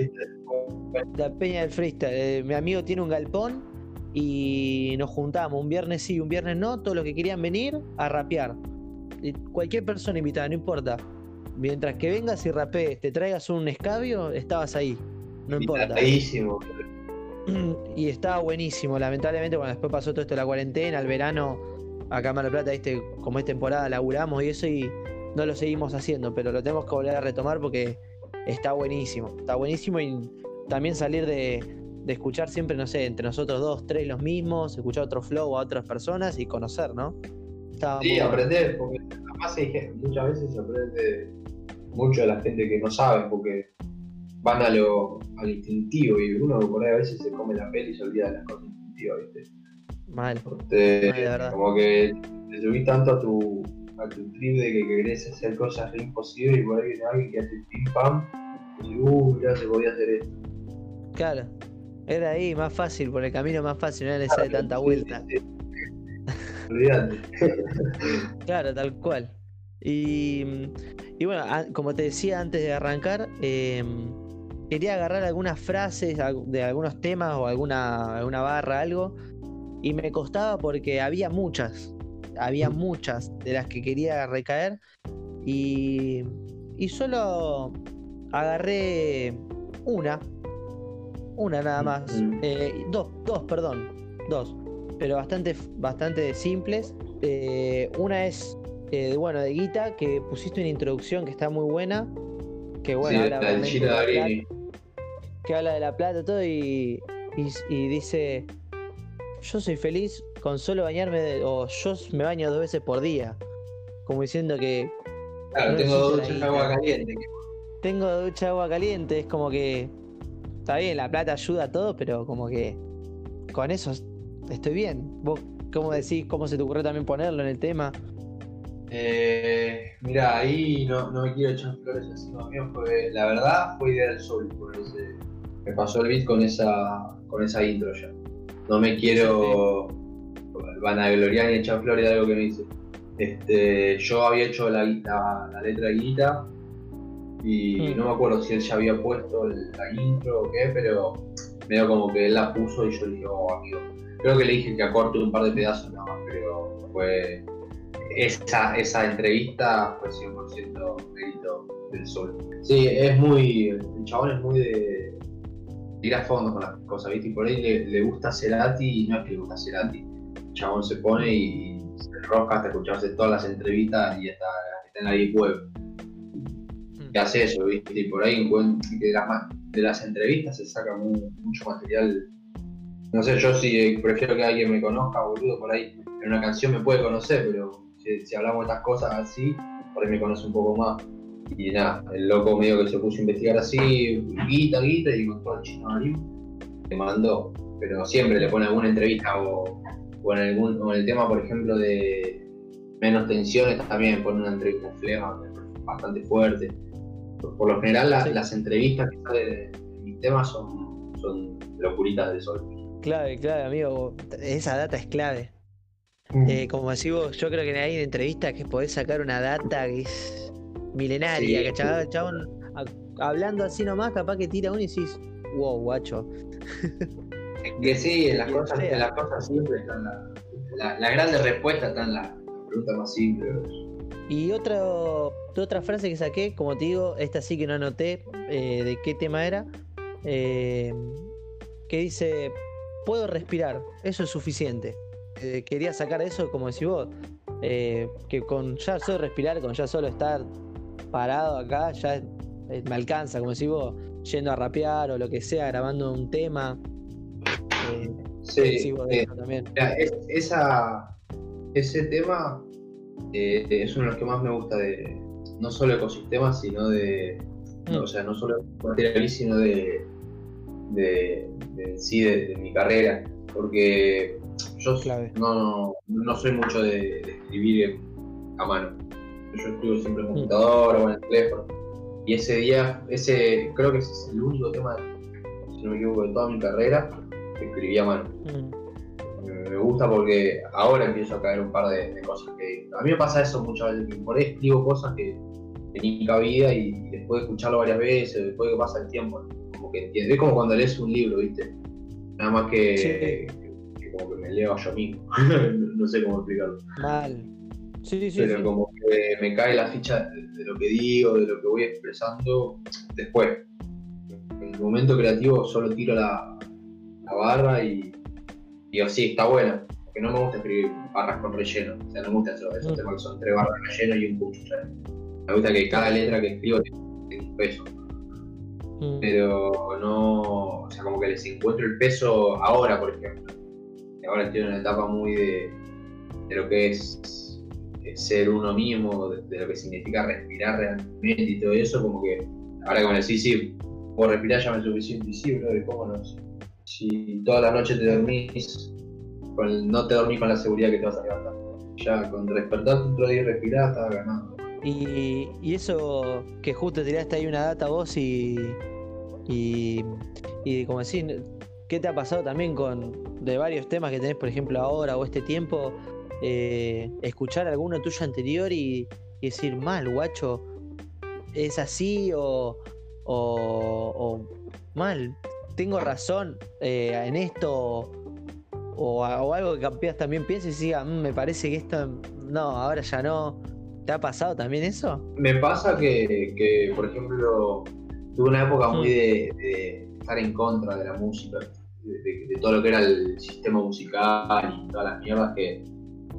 la peña del freestyle. Mi amigo tiene un galpón y nos juntamos un viernes sí, un viernes no, todos los que querían venir a rapear. Y cualquier persona invitada, no importa. Mientras que vengas y rapees, te traigas un escabio, estabas ahí. No importa. Y estaba buenísimo. Lamentablemente, cuando después pasó todo esto de la cuarentena, el verano, acá en Mar del Plata, ¿viste? como es temporada, laburamos y eso y no lo seguimos haciendo, pero lo tenemos que volver a retomar porque está buenísimo. Está buenísimo y también salir de, de escuchar siempre, no sé, entre nosotros dos, tres los mismos, escuchar otro flow a otras personas y conocer, ¿no? Estaba Sí, muy aprender, porque además muchas veces se aprende mucho de la gente que no sabe, porque van a lo, al instintivo y uno por ahí a veces se come la peli y se olvida de las cosas instintivas, ¿viste? Mal. Te- de verdad. como que te subís tanto a tu, a tu trip de que querés hacer cosas re imposibles y por ahí viene alguien que hace pim pam y uh, ya se podía hacer esto. Claro. Era ahí, más fácil, por el camino más fácil, no era necesaria tanta vuelta. sí, sí. Olvídate. Claro, tal cual. Y, y bueno, como te decía antes de arrancar, em, quería agarrar algunas frases de algunos temas o alguna, alguna barra, algo, y me costaba porque había muchas, había muchas de las que quería recaer y, y solo agarré una, una nada más, eh, dos, dos, perdón, dos, pero bastante, bastante simples. Eh, una es, eh, bueno, de Guita, que pusiste una introducción que está muy buena, que bueno, habla, que habla de la plata todo y, y, dice, yo soy feliz con solo bañarme, o yo me baño dos veces por día, como diciendo que... Claro, tengo ducha de agua caliente. Tengo ducha de agua caliente, es como que... Está bien, la plata ayuda a todo, pero como que con eso estoy bien. ¿Vos cómo decís, cómo se te ocurrió también ponerlo en el tema? Eh, mira, ahí no, no, me quiero echar flores encima mío, fue, la verdad fue idea del sol, por ese, me pasó el beat con esa, con esa intro ya. No me quiero vanagloriar ni echar flores de algo que me hice. Este, yo había hecho la, la, letra de Guita y hmm. no me acuerdo si él ya había puesto la intro o qué, pero medio como que él la puso y yo le dije, oh amigo, creo que le dije que acorte un par de pedazos nada más, pero fue esa, esa entrevista fue 100% mérito del sol. Sí, es muy, el chabón es muy de ir a fondo con las cosas, ¿viste? Y por ahí le, gusta Cerati y no es que le gusta Cerati. El chabón se pone y, se enrosca hasta escucharse todas las entrevistas y está, está en la web. Que hace eso. Y por ahí de las, de las entrevistas se saca mucho material. No sé, yo sí prefiero que alguien me conozca, boludo, por ahí en una canción me puede conocer, pero si, hablamos de estas cosas así, por ahí me conoce un poco más. Y nada, el loco medio que se puso a investigar así, guita, guita, y con todo el chino te mandó. Pero siempre le pone alguna entrevista o, en, algún, el tema, por ejemplo, de menos tensiones, también pone una entrevista flema bastante fuerte. Por, lo general, las entrevistas que salen de, mis temas son, son locuritas del sol. Clave, clave, amigo. Esa data es clave. Mm. Eh, como decís vos, yo creo que hay entrevistas que podés sacar una data que es milenaria, que chabón, hablando así nomás, capaz que tira uno y decís, wow, guacho. que sí, en las, cosas, en las cosas simples están las la, grandes respuestas, están las preguntas más simples. Y otra, otra frase que saqué, como te digo, esta sí que no anoté eh, de qué tema era, eh, que dice, puedo respirar, eso es suficiente. Eh, quería sacar eso, como decís vos, eh, que con ya solo respirar, con ya solo estar parado acá, ya me alcanza, como decís vos, yendo a rapear o lo que sea, grabando un tema. sí, también. esa, ese tema es uno de los que más me gusta de no solo ecosistema, sino de. Mm. o sea, no solo material, sino de, de, sí, de mi carrera. Porque yo no, no, soy mucho de, escribir a mano. Yo escribo siempre en mm. computadora o en el teléfono. Y ese día, ese creo que ese es el único tema, si no me equivoco, de toda mi carrera que escribí a mano. Mm. Me, gusta porque ahora empiezo a caer un par de, cosas que. A mí me pasa eso muchas veces, por ahí escribo cosas que en cabida y, después de escucharlo varias veces, después de que pasa el tiempo, como que entiendes. Es como cuando lees un libro, ¿viste? Nada más que, como que me leo yo mismo. no sé cómo explicarlo. Mal. Sí, sí, Pero como que me cae la ficha de, lo que digo, de lo que voy expresando después. En el momento creativo solo tiro la, la barra y digo, sí, está buena. Porque no me gusta escribir barras con relleno. O sea, no me gusta eso, esos mm. temas que son tres barras relleno y un punch. Me gusta que cada letra que escribo tenga un peso. Mm. Pero no, o sea, como que les encuentro el peso ahora, por ejemplo ahora estoy en una etapa muy de, lo que es ser uno mismo, de, lo que significa respirar realmente y todo eso, como que ahora que me decís, sí, por respirar ya me es suficiente, y sí, bro, ¿cómo no? Si toda la noche te dormís, no te dormís con la seguridad que te vas a levantar. Ya con despertar otro día y respirar, estás ganando. Y, y, eso que justo tiraste ahí una data vos y, y, y como decís, ¿qué te ha pasado también con, de varios temas que tenés, por ejemplo, ahora o este tiempo, eh, escuchar alguno tuyo anterior y, decir, mal, guacho, es así o, o, mal, tengo razón eh, en esto o, algo que campeas también pienses y diga, mm, me parece que esto, no, ahora ya no. ¿Te ha pasado también eso? Me pasa que, por ejemplo, tuve una época muy de, estar en contra de la música, de, todo lo que era el sistema musical y todas las mierdas que.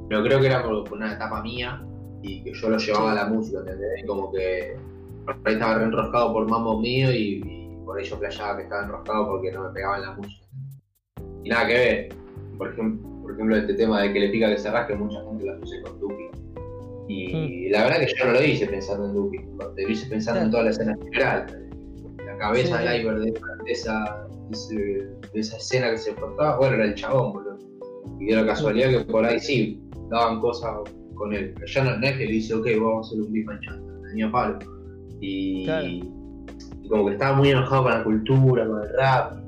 Pero creo que era por, una etapa mía y que yo lo llevaba a la música, ¿entendés? Como que por ahí estaba enroscado por mambo mío y, por ahí yo playaba que estaba enroscado porque no me pegaba en la música. Y nada que ver. Por ejemplo, por ejemplo este tema de que le pica que se rasque, mucha gente lo hace con Duki. Y mm. la verdad que yo no lo hice pensando en Duki, lo hice pensando en toda la escena general. La cabeza del Iber de, esa, de, esa escena que se portaba, bueno, era el chabón, boludo. Y de la casualidad que por ahí sí, daban cosas con él. Pero ya no, es que le dice, ok, vamos a hacer un beef en tenía palo. Y, como que estaba muy enojado con la cultura, con el rap.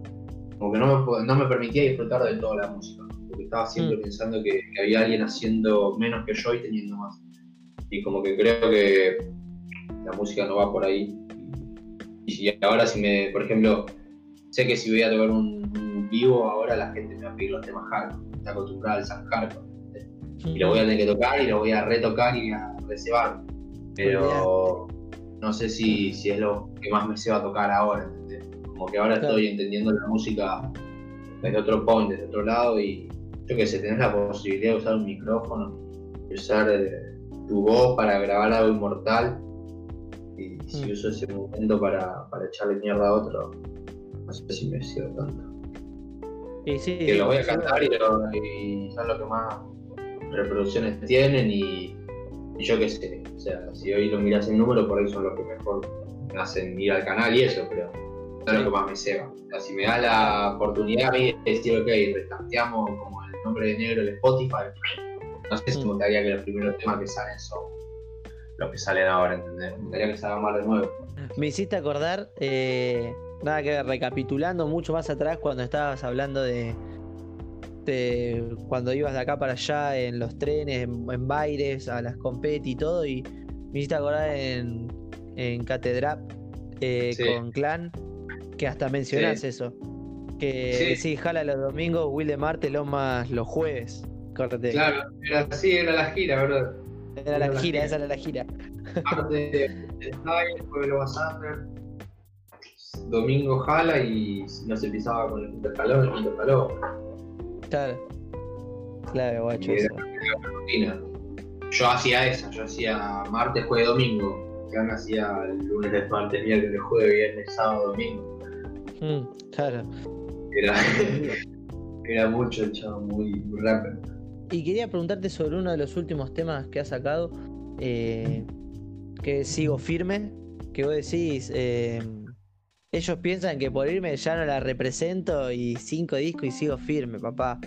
Como que no me, no me permitía disfrutar de toda la música. Porque estaba siempre mm. pensando que, había alguien haciendo menos que yo y teniendo más. Y como que creo que la música no va por ahí. Y, ahora si me, por ejemplo, sé que si voy a tocar un, vivo, ahora la gente me va a pedir los temas hardcore. Está acostumbrada al San hardcore. Y lo voy a tener que tocar y lo voy a retocar y a reservar. Pero no sé si, si, es lo que más me se va a tocar ahora. Como que ahora estoy entendiendo la música desde otro point, desde otro lado y yo qué sé, tenés la posibilidad de usar un micrófono, usar eh, tu voz para grabar algo inmortal y si mm. uso ese momento para, para, echarle mierda a otro, no sé si me sirve tanto. que lo voy a cantar y, y son lo que más reproducciones tienen y y yo qué sé, o sea, si hoy lo miras en número, por ahí son los que mejor me hacen ir al canal y eso, pero es lo que más me ceba. O sea, si me da la oportunidad a mí de decir, ok, restanteamos como el nombre de negro el Spotify, no sé si me mm. gustaría que los primeros temas que salen son los que salen ahora, ¿entendés? Me gustaría que salgan más de nuevo. Me hiciste acordar, eh, nada que ver, recapitulando mucho más atrás cuando estabas hablando de, cuando ibas de acá para allá en los trenes, en, bailes, a las competi y todo, y me hiciste acordar en, en Catedral eh, con Clan, que hasta mencionás eso. Que sí. jala los domingos, Will de Marte, más los jueves. Corte. Claro, era así, era la gira, ¿verdad? Era, la, gira, esa era la gira. domingo jala y no se pisaba con el intercalón, el intercalón. Claro. Claro, guacho. Yo hacía esa, yo hacía martes, jueves, domingo. Ya hacía lunes, martes, miércoles, jueves, viernes, sábado, domingo. Mm, claro. Era, era mucho el chavo, muy, muy rápido. Y quería preguntarte sobre uno de los últimos temas que has sacado, eh, que sigo firme, que vos decís, eh, ellos piensan que por irme ya no la represento y cinco discos y sigo firme, papá.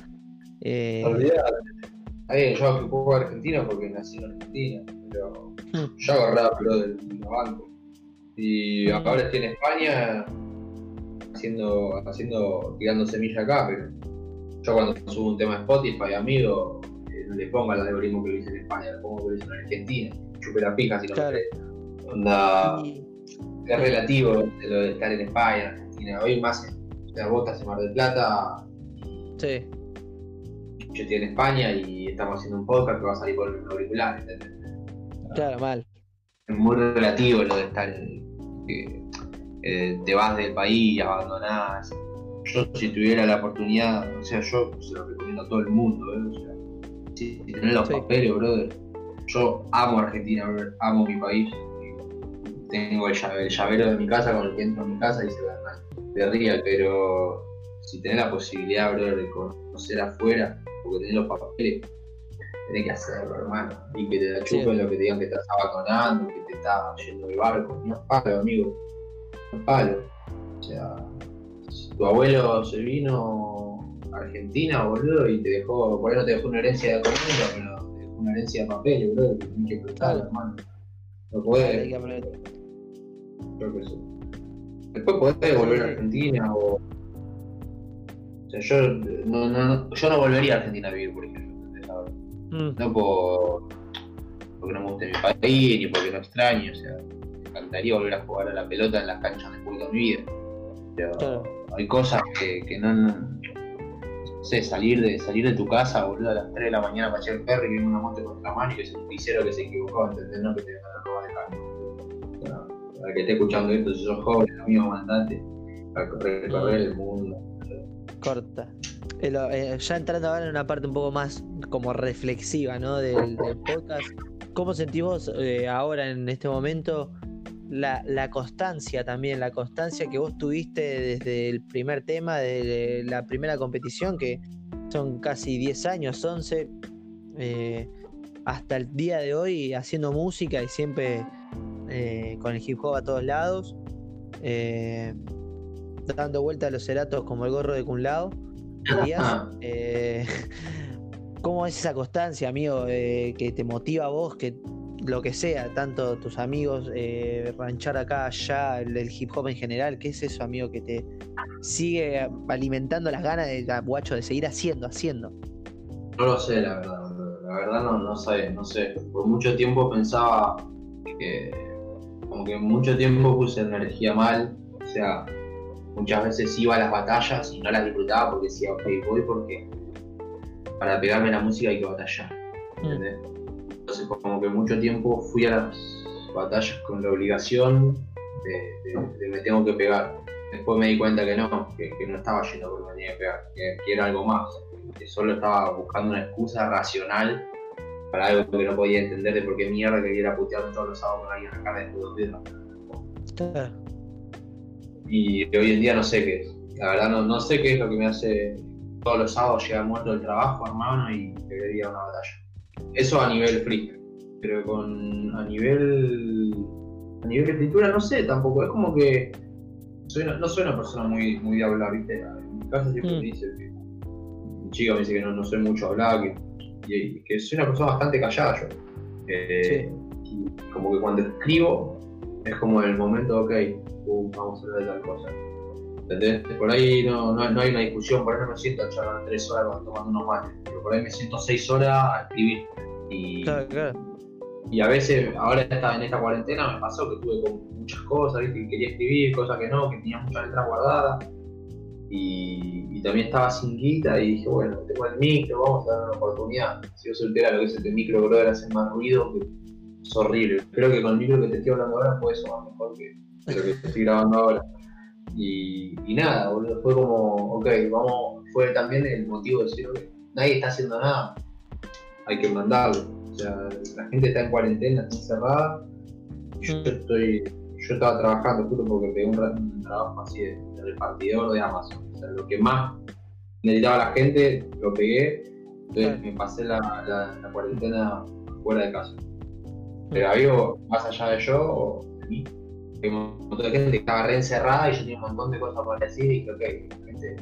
Eh... Olvidate. yo que juego argentino porque nací en Argentina, pero hmm. yo hago rap, bro, del banco. Y ahora estoy en España haciendo, haciendo, tirando semilla acá, pero yo cuando subo un tema a Spotify, amigo, eh, no le pongo el algoritmo que lo hice en España, le pongo que lo hice en Argentina, chupe la pija si no claro. Onda es relativo lo de estar en España, en Argentina. Hoy más, o sea, vos estás en Mar del Plata. Sí. Yo estoy en España y estamos haciendo un podcast que va a salir por el auricular, ¿entendés? Claro, mal. Es muy relativo lo de estar. en eh, te vas del país, abandonás. Yo, si tuviera la oportunidad, o sea, yo se lo recomiendo a todo el mundo, ¿eh? O sea, si, tenés los papeles, brother. Yo amo Argentina, brother, amo mi país tengo el, llavero de mi casa con el que entro a mi casa y se de ría, pero si tenés la posibilidad, bro, de conocer afuera, porque tenés los papeles, tenés que hacerlo, hermano. Y que te la chupen lo que te digan que estás abandonando, que te está yendo el barco. No es palo, amigo. Palo. O sea, tu abuelo se vino a Argentina, boludo, y te dejó, por ahí no te dejó una herencia de comida, pero te dejó una herencia de papeles, boludo, que tenés que prestar, hermano. No puedes. Después podés volver a Argentina o. O sea, yo no, no, yo no volvería a Argentina a vivir, por ejemplo. Mm. No por, porque no me guste mi país ni porque no extraño. O sea, encantaría volver a jugar a la pelota en las canchas de de mi vida. Pero hay cosas que, que no, no sé, salir de, salir de tu casa, boludo, a las 3 de la mañana para echar el perro y viene una moto contra la mano y que es un pisero que se equivocó, ¿entendés? No que te van a robar de carro. para que esté escuchando esto, si sos joven, amigo, mandante, para recorrer el mundo. Corta. Eh, ya entrando ahora en una parte un poco más como reflexiva ¿no? del, podcast, ¿cómo sentís vos eh, ahora en este momento la, la, constancia también, la constancia que vos tuviste desde el primer tema, de la primera competición, que son casi 10 años, 11, eh, hasta el día de hoy haciendo música y siempre con el hip hop a todos lados, dando vuelta a los ceratos como el gorro de Kun Lao. Eh, ¿Cómo es esa constancia, amigo, eh, que te motiva a vos, que lo que sea, tanto tus amigos, eh, ranchar acá, allá, el, hip hop en general? ¿Qué es eso, amigo, que te sigue alimentando las ganas de, guacho, de seguir haciendo, haciendo? No lo sé, la verdad. La verdad no, no sé, no sé. Por mucho tiempo pensaba que, como que mucho tiempo puse energía mal, o sea, muchas veces iba a las batallas y no las disfrutaba porque decía, ok, voy porque para pegarme la música hay que batallar. Mm. Entonces como que mucho tiempo fui a las batallas con la obligación de, me tengo que pegar. Después me di cuenta que no, que, no estaba yendo porque me tenía que pegar, que, era algo más, que solo estaba buscando una excusa racional para algo que no podía entender de por qué mierda quería ir a putearme todos los sábados con alguien acá de los dedos y hoy en día no sé qué es. La verdad no, no sé qué es lo que me hace todos los sábados llegar muerto del trabajo, hermano, y quería una batalla. Eso a nivel free. Pero con a nivel a nivel de escritura no sé tampoco. Es como que no soy una persona muy, muy de hablar, ¿viste? En mi casa siempre mm. me dice que mi chica me dice que no, no soy mucho hablar, que, y, que soy una persona bastante callada yo. Eh, como que cuando escribo es como el momento, ok, vamos a hablar de tal cosa. ¿Entendés? Por ahí no, no, hay una discusión, por ahí no me siento a charlar tres horas tomando unos mates, por ahí me siento seis horas a escribir. Y, y a veces, ahora en esta cuarentena me pasó que tuve con muchas cosas, ¿viste? que quería escribir, cosas que no, que tenía muchas letras guardadas. Y, y, también estaba sin guita y dije, bueno, tengo el micro, vamos a dar una oportunidad. Si yo soltera lo que es este micro, brother, hace más ruido que es horrible. Creo que con el micro que te estoy hablando ahora puede sonar mejor que, lo que te estoy grabando ahora. Y, y nada, boludo, fue como, ok, vamos, fue también el motivo de decir, okay, nadie está haciendo nada, hay que mandarlo. O sea, la gente está en cuarentena, está encerrada. Yo mm. estoy, yo estaba trabajando justo porque pegué un, trabajo así de, repartidor de Amazon. O sea, lo que más necesitaba la gente, lo pegué. Entonces me pasé la, la cuarentena fuera de casa. Pero había, más allá de yo, de mí, hay un montón de gente que estaba re encerrada y yo tenía un montón de cosas para decir y dije, ok, la gente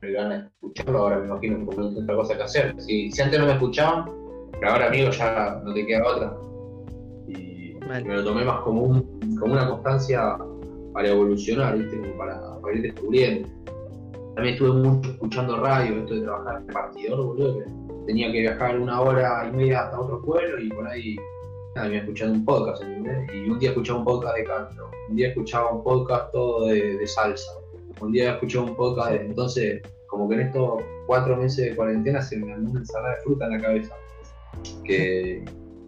me van a escucharlo, ahora me imagino que no tengo otra cosa que hacer. Si, si, antes no me escuchaban, pero ahora amigo ya no te queda otra. Y me lo tomé más como, un, como una constancia para evolucionar, ¿viste? Como para, para ir descubriendo. También estuve mucho escuchando radio, esto de trabajar en partidor, boludo, que tenía que viajar una hora y media hasta otro pueblo y por ahí me escuchando un podcast, ¿entendés? Y un día escuchaba un podcast de canto, un día escuchaba un podcast todo de, salsa, un día escuchaba un podcast. Entonces, como que en estos cuatro meses de cuarentena se me armó una ensalada de fruta en la cabeza, que,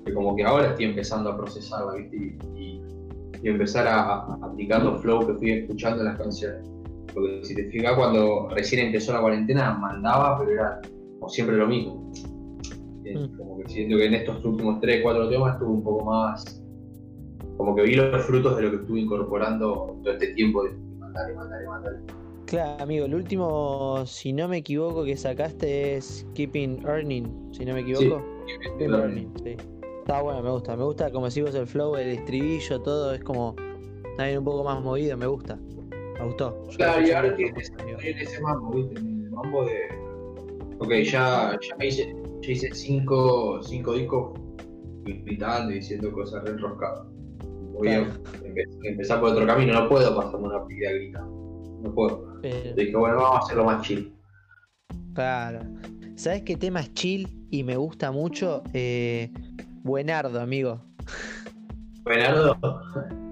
como que ahora estoy empezando a procesarla, ¿viste? Y, empezar a, aplicar los flows que fui escuchando en las canciones. Porque si te fijas, cuando recién empezó la cuarentena, mandaba, pero era como siempre lo mismo. Mm. Como que siento que en estos últimos 3, 4 temas estuve un poco más. Como que vi los frutos de lo que estuve incorporando todo este tiempo de mandar y mandar. Claro, amigo, el último, si no me equivoco, que sacaste es Keeping Earning, si no me equivoco. Sí, Keeping Earning, sí. Está bueno, me gusta. Me gusta, como decimos, el flow, el estribillo, todo es como también un poco más movido, me gusta. Me gustó. claro, y ahora tiene ese mambo, ¿viste? El mambo de. Ok, ya, ya hice yo hice cinco, cinco discos gritando y diciendo cosas re empezar por otro camino, no puedo pasarme una vida gritando. No puedo. Dije, bueno, vamos a hacerlo más chill. Claro. ¿Sabes qué tema es chill y me gusta mucho? Eh, Buenardo, amigo. Buenardo.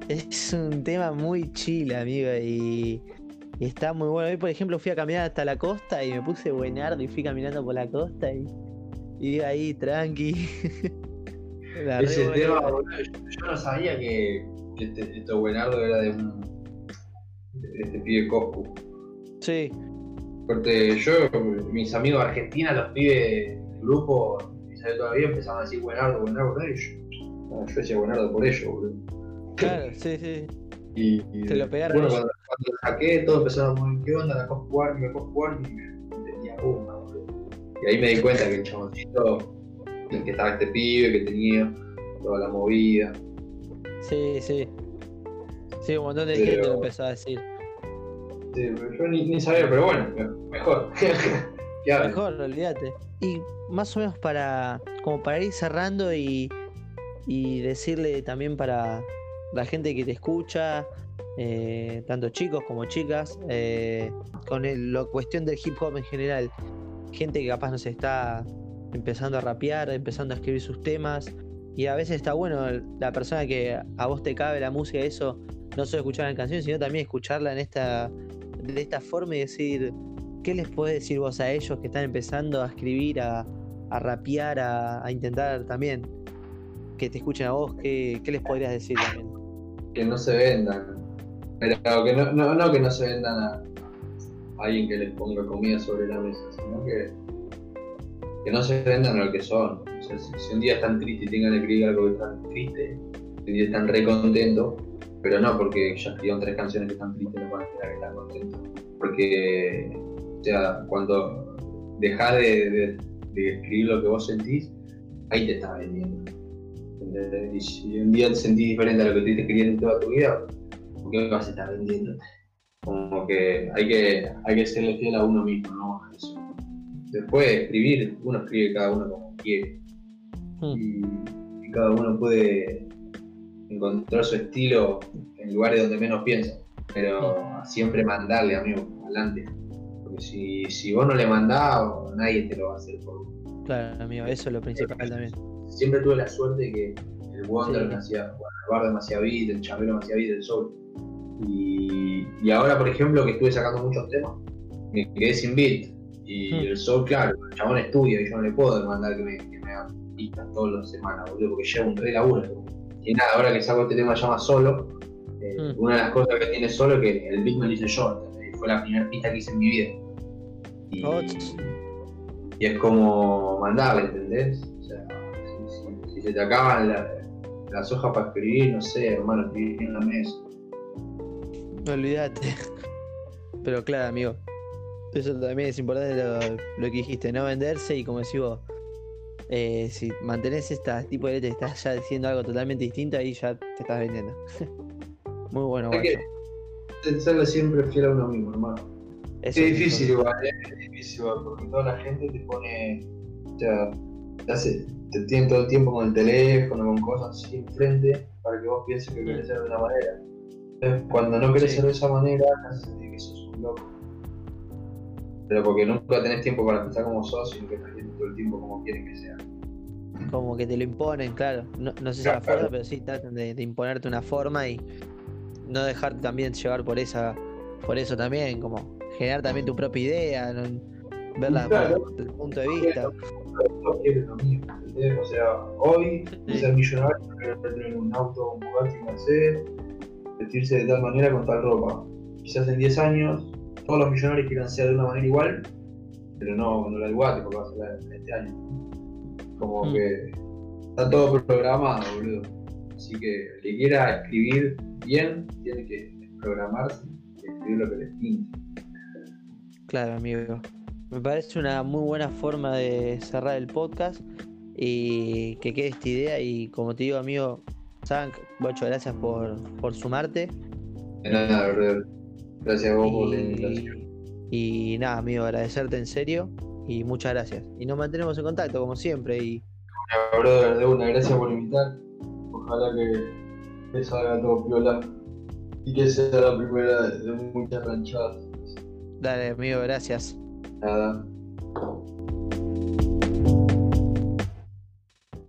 Es un tema muy chill, amigo, y Y está muy bueno. Hoy, por ejemplo, fui a caminar hasta la costa y me puse buenardo y fui caminando por la costa y, y ahí tranqui. La Ese tema, boludo, yo, no sabía que este, esto buenardo era de un. de este pibe Coscu. Sí. Porque yo, mis amigos argentinos, los pibes del grupo, y salió todavía, empezaban a decir buenardo, buenardo, buenardo, y yo, yo decía buenardo por ellos, boludo. Claro, sí, sí. Y, Te lo pegaron. Bueno, cuando, cuando, lo saqué, todos empezaron a decir, ¿qué onda la Coscu Army, la Coscu Army? Y me tenía puma, boludo. Y ahí me di cuenta que el chaboncito, el que estaba este pibe, que tenía toda la movida. Sí, sí. Sí, un montón de pero... gente lo empezó a decir. Sí, pero yo ni, ni sabía, pero bueno, mejor. mejor, olvídate. Y más o menos para. como para ir cerrando y. y decirle también para la gente que te escucha, eh, tanto chicos como chicas, eh, con la cuestión del hip hop en general. Gente que capaz nos está empezando a rapear, empezando a escribir sus temas. Y a veces está bueno la persona que a vos te cabe la música, eso, no solo escuchar la canción, sino también escucharla en esta, de esta forma y decir, ¿qué les puedes decir vos a ellos que están empezando a escribir, a, a rapear, a, intentar también que te escuchen a vos? ¿Qué, qué les podrías decir también? Que no se vendan, pero que no, no, no que no se vendan a alguien que les ponga comida sobre la mesa, sino que que no se vendan a lo que son. Si, si, un día están tristes y tengan que escribir algo que están triste, un día están re contentos, pero no porque ya escribieron tres canciones que están tristes, no van a esperar que están contentos. Porque, o sea, cuando dejas de, escribir lo que vos sentís, ahí te estás vendiendo. Y si un día te sentís diferente a lo que estuviste escribiendo toda tu vida, ¿por qué vas a estar vendiéndote? Como que hay que, hay que serle fiel a uno mismo, ¿no? Eso después escribir, uno escribe cada uno como quiere. Hmm. Y, y, cada uno puede encontrar su estilo en lugares donde menos piensa. Pero hmm. siempre mandarle, amigo, adelante. Porque si, si vos no le mandás, nadie te lo va a hacer por vos. Claro, amigo, eso es lo principal también. Siempre tuve la suerte de que el Wonder sí. me hacía, bueno, el Bar hacía beat, el Chabelo beat, el Soul. Y, y ahora, por ejemplo, que estuve sacando muchos temas, me quedé sin beat y hmm. el Soul, claro, el chabón estudia y yo no le puedo demandar que me, que me haga pistas todas las semanas, boludo, porque lleva un re laburo. Y nada, ahora que saco este tema llama Solo, eh, hmm. una de las cosas que tiene Solo es que el beat me lo hice yo, fue la primera pista que hice en mi vida. Y, oh. y es como mandarle, ¿entendés? O sea, si, si, si se te acaban la, las hojas para escribir, no sé, hermano, escribir en la mesa. No olvidate. Pero claro, amigo, eso también es importante lo, lo, que dijiste, no venderse y como decís vos, eh, si mantenés este tipo de letra estás ya diciendo algo totalmente distinto, ahí ya te estás vendiendo. Muy bueno, Hay que serle siempre fiel a uno mismo, hermano. es difícil igual, ¿eh? es difícil igual, porque toda la gente te pone, o sea, te, hace, te tiene todo el tiempo con el teléfono, con cosas así enfrente, para que vos pienses que querés ser de una manera. Entonces, cuando no querés sí. ser de esa manera, te hace sentir que sos un loco pero porque nunca tenés tiempo para pensar como sos, sino que estás viendo todo el tiempo como quieren que sea. Como que te lo imponen, claro. No, no sé si claro, la forma, claro. pero sí tratan de, de, imponerte una forma y no dejarte también llevar por esa, por eso también, como generar también tu propia idea, ¿no? verla claro. desde el punto de vista. Lo mismo. O sea, hoy sí. ser millonario, tener un auto, un Bugatti, Mercedes, vestirse de tal manera con tal ropa. Quizás en 10 años todos los millonarios quieran ser de una manera igual, pero no, no la igual, porque va a ser este año. Como mm. que está todo programado, boludo. Así que el que quiera escribir bien, tiene que programarse y escribir lo que les pinte. Claro, amigo. Me parece una muy buena forma de cerrar el podcast y que quede esta idea. Y como te digo, amigo, Sank, muchas gracias por, por sumarte. De nada, verdad. Gracias a vos por la invitación. Y nada, amigo, agradecerte en serio y muchas gracias. Y nos mantenemos en contacto, como siempre. Y... Una, brother, de una, gracias por invitar. Ojalá que, que salga todo piola y que sea la primera de muchas ranchadas. Dale, amigo, gracias. Nada.